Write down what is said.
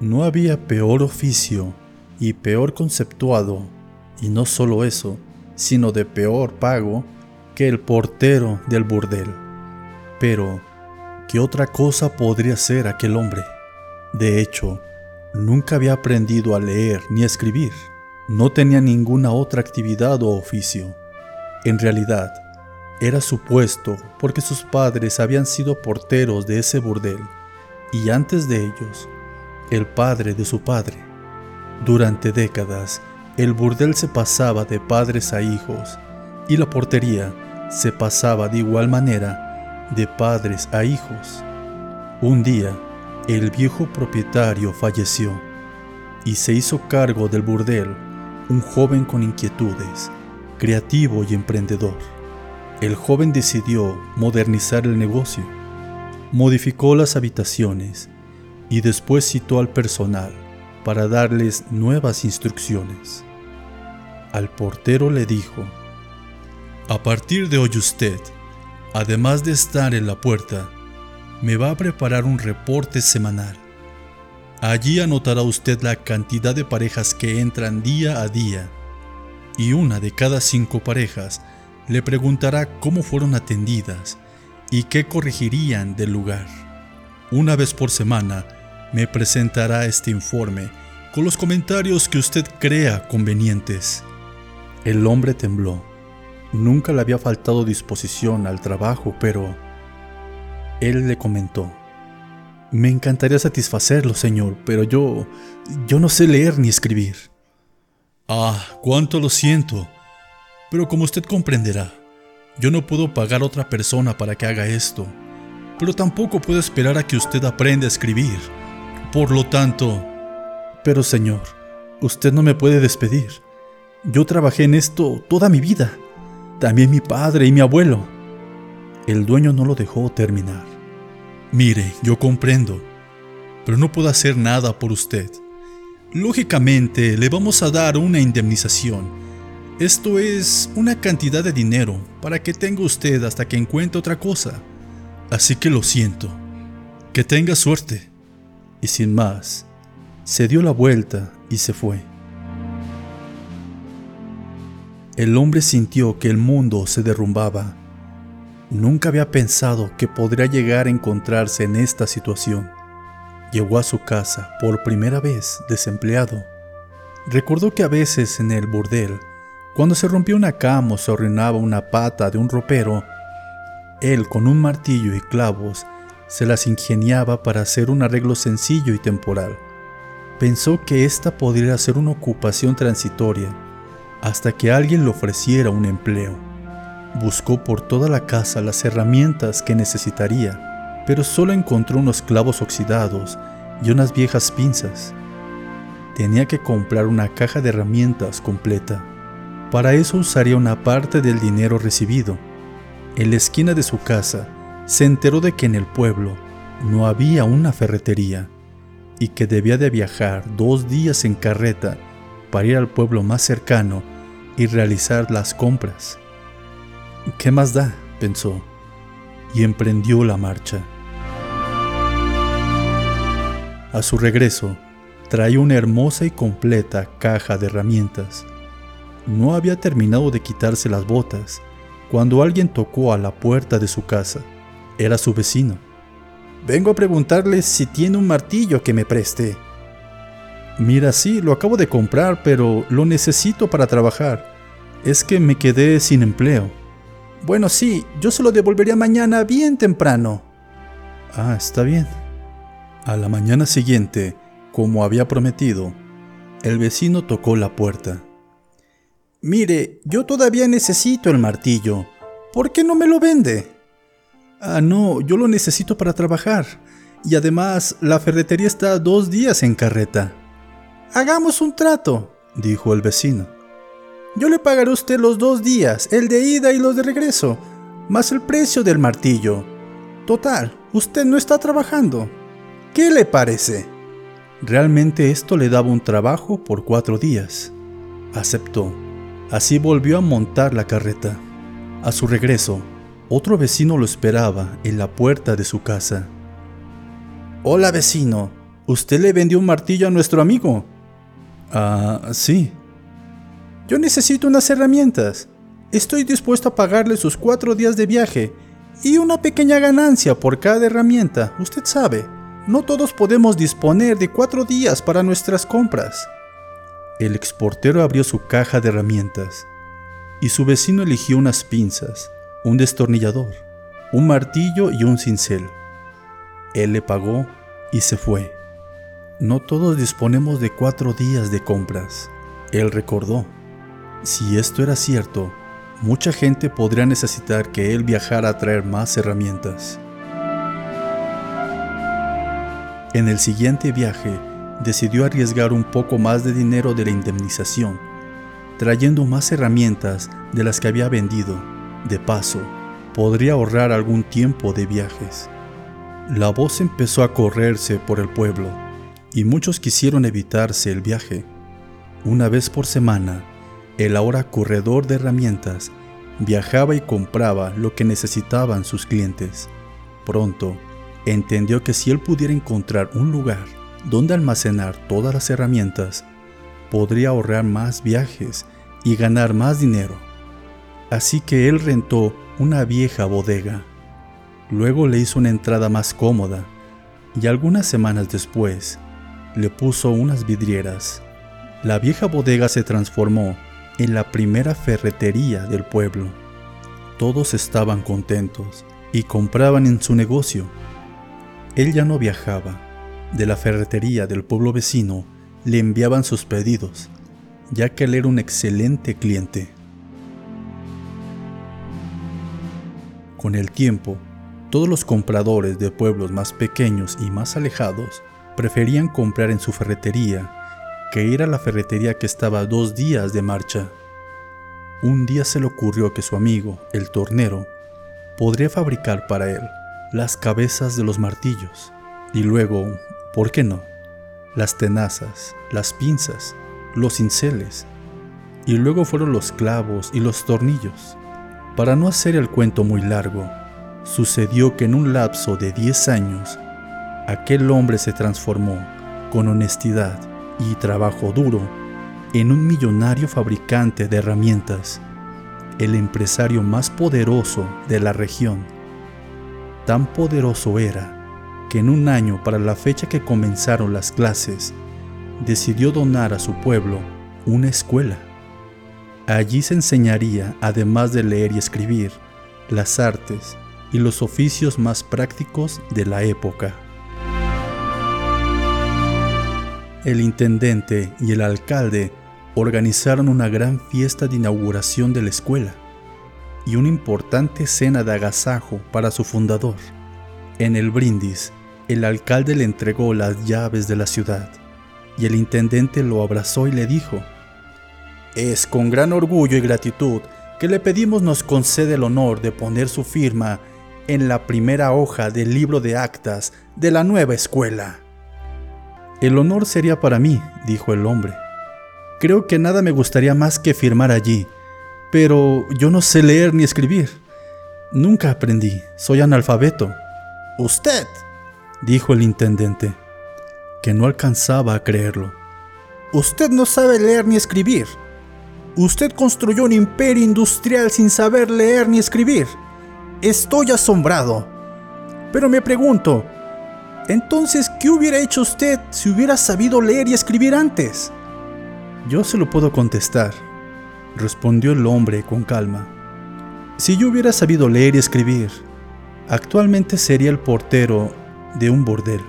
No había peor oficio y peor conceptuado, y no solo eso, sino de peor pago, que el portero del burdel. Pero, ¿qué otra cosa podría ser aquel hombre? De hecho, nunca había aprendido a leer ni a escribir. No tenía ninguna otra actividad o oficio. En realidad, era supuesto porque sus padres habían sido porteros de ese burdel y antes de ellos, el padre de su padre. Durante décadas, el burdel se pasaba de padres a hijos y la portería se pasaba de igual manera de padres a hijos. Un día, el viejo propietario falleció y se hizo cargo del burdel un joven con inquietudes, creativo y emprendedor. El joven decidió modernizar el negocio, modificó las habitaciones y después citó al personal para darles nuevas instrucciones. Al portero le dijo, a partir de hoy usted, además de estar en la puerta, me va a preparar un reporte semanal. Allí anotará usted la cantidad de parejas que entran día a día y una de cada cinco parejas le preguntará cómo fueron atendidas y qué corregirían del lugar. Una vez por semana me presentará este informe con los comentarios que usted crea convenientes. El hombre tembló. Nunca le había faltado disposición al trabajo, pero él le comentó, me encantaría satisfacerlo, señor, pero yo... yo no sé leer ni escribir. Ah, cuánto lo siento. Pero como usted comprenderá, yo no puedo pagar a otra persona para que haga esto, pero tampoco puedo esperar a que usted aprenda a escribir. Por lo tanto... Pero señor, usted no me puede despedir. Yo trabajé en esto toda mi vida. También mi padre y mi abuelo. El dueño no lo dejó terminar. Mire, yo comprendo, pero no puedo hacer nada por usted. Lógicamente, le vamos a dar una indemnización. Esto es una cantidad de dinero para que tenga usted hasta que encuentre otra cosa. Así que lo siento. Que tenga suerte. Y sin más, se dio la vuelta y se fue. El hombre sintió que el mundo se derrumbaba Nunca había pensado que podría llegar a encontrarse en esta situación. Llegó a su casa por primera vez desempleado. Recordó que a veces en el burdel, cuando se rompía una cama o se arruinaba una pata de un ropero, él con un martillo y clavos se las ingeniaba para hacer un arreglo sencillo y temporal. Pensó que esta podría ser una ocupación transitoria hasta que alguien le ofreciera un empleo. Buscó por toda la casa las herramientas que necesitaría, pero solo encontró unos clavos oxidados y unas viejas pinzas. Tenía que comprar una caja de herramientas completa. Para eso usaría una parte del dinero recibido. En la esquina de su casa se enteró de que en el pueblo no había una ferretería y que debía de viajar dos días en carreta para ir al pueblo más cercano y realizar las compras. ¿Qué más da? pensó, y emprendió la marcha. A su regreso, traía una hermosa y completa caja de herramientas. No había terminado de quitarse las botas cuando alguien tocó a la puerta de su casa. Era su vecino. Vengo a preguntarle si tiene un martillo que me preste. Mira, sí, lo acabo de comprar, pero lo necesito para trabajar. Es que me quedé sin empleo. Bueno, sí, yo se lo devolvería mañana bien temprano. Ah, está bien. A la mañana siguiente, como había prometido, el vecino tocó la puerta. Mire, yo todavía necesito el martillo. ¿Por qué no me lo vende? Ah, no, yo lo necesito para trabajar. Y además, la ferretería está dos días en carreta. Hagamos un trato, dijo el vecino. Yo le pagaré a usted los dos días, el de ida y los de regreso, más el precio del martillo. Total, usted no está trabajando. ¿Qué le parece? Realmente esto le daba un trabajo por cuatro días. Aceptó. Así volvió a montar la carreta. A su regreso, otro vecino lo esperaba en la puerta de su casa. Hola vecino, usted le vendió un martillo a nuestro amigo. Ah, sí. Yo necesito unas herramientas. Estoy dispuesto a pagarle sus cuatro días de viaje y una pequeña ganancia por cada herramienta. Usted sabe, no todos podemos disponer de cuatro días para nuestras compras. El exportero abrió su caja de herramientas y su vecino eligió unas pinzas, un destornillador, un martillo y un cincel. Él le pagó y se fue. No todos disponemos de cuatro días de compras. Él recordó. Si esto era cierto, mucha gente podría necesitar que él viajara a traer más herramientas. En el siguiente viaje, decidió arriesgar un poco más de dinero de la indemnización, trayendo más herramientas de las que había vendido. De paso, podría ahorrar algún tiempo de viajes. La voz empezó a correrse por el pueblo y muchos quisieron evitarse el viaje. Una vez por semana, el ahora corredor de herramientas viajaba y compraba lo que necesitaban sus clientes. Pronto, entendió que si él pudiera encontrar un lugar donde almacenar todas las herramientas, podría ahorrar más viajes y ganar más dinero. Así que él rentó una vieja bodega. Luego le hizo una entrada más cómoda y algunas semanas después le puso unas vidrieras. La vieja bodega se transformó en la primera ferretería del pueblo. Todos estaban contentos y compraban en su negocio. Él ya no viajaba. De la ferretería del pueblo vecino le enviaban sus pedidos, ya que él era un excelente cliente. Con el tiempo, todos los compradores de pueblos más pequeños y más alejados preferían comprar en su ferretería que ir a la ferretería que estaba dos días de marcha. Un día se le ocurrió que su amigo, el tornero, podría fabricar para él las cabezas de los martillos y luego, ¿por qué no? Las tenazas, las pinzas, los cinceles y luego fueron los clavos y los tornillos. Para no hacer el cuento muy largo, sucedió que en un lapso de 10 años, aquel hombre se transformó con honestidad y trabajo duro en un millonario fabricante de herramientas, el empresario más poderoso de la región. Tan poderoso era que en un año para la fecha que comenzaron las clases, decidió donar a su pueblo una escuela. Allí se enseñaría, además de leer y escribir, las artes y los oficios más prácticos de la época. El intendente y el alcalde organizaron una gran fiesta de inauguración de la escuela y una importante cena de agasajo para su fundador. En el brindis, el alcalde le entregó las llaves de la ciudad y el intendente lo abrazó y le dijo, Es con gran orgullo y gratitud que le pedimos nos concede el honor de poner su firma en la primera hoja del libro de actas de la nueva escuela. El honor sería para mí, dijo el hombre. Creo que nada me gustaría más que firmar allí, pero yo no sé leer ni escribir. Nunca aprendí, soy analfabeto. Usted, dijo el intendente, que no alcanzaba a creerlo. Usted no sabe leer ni escribir. Usted construyó un imperio industrial sin saber leer ni escribir. Estoy asombrado. Pero me pregunto, entonces, ¿qué hubiera hecho usted si hubiera sabido leer y escribir antes? Yo se lo puedo contestar, respondió el hombre con calma. Si yo hubiera sabido leer y escribir, actualmente sería el portero de un bordel.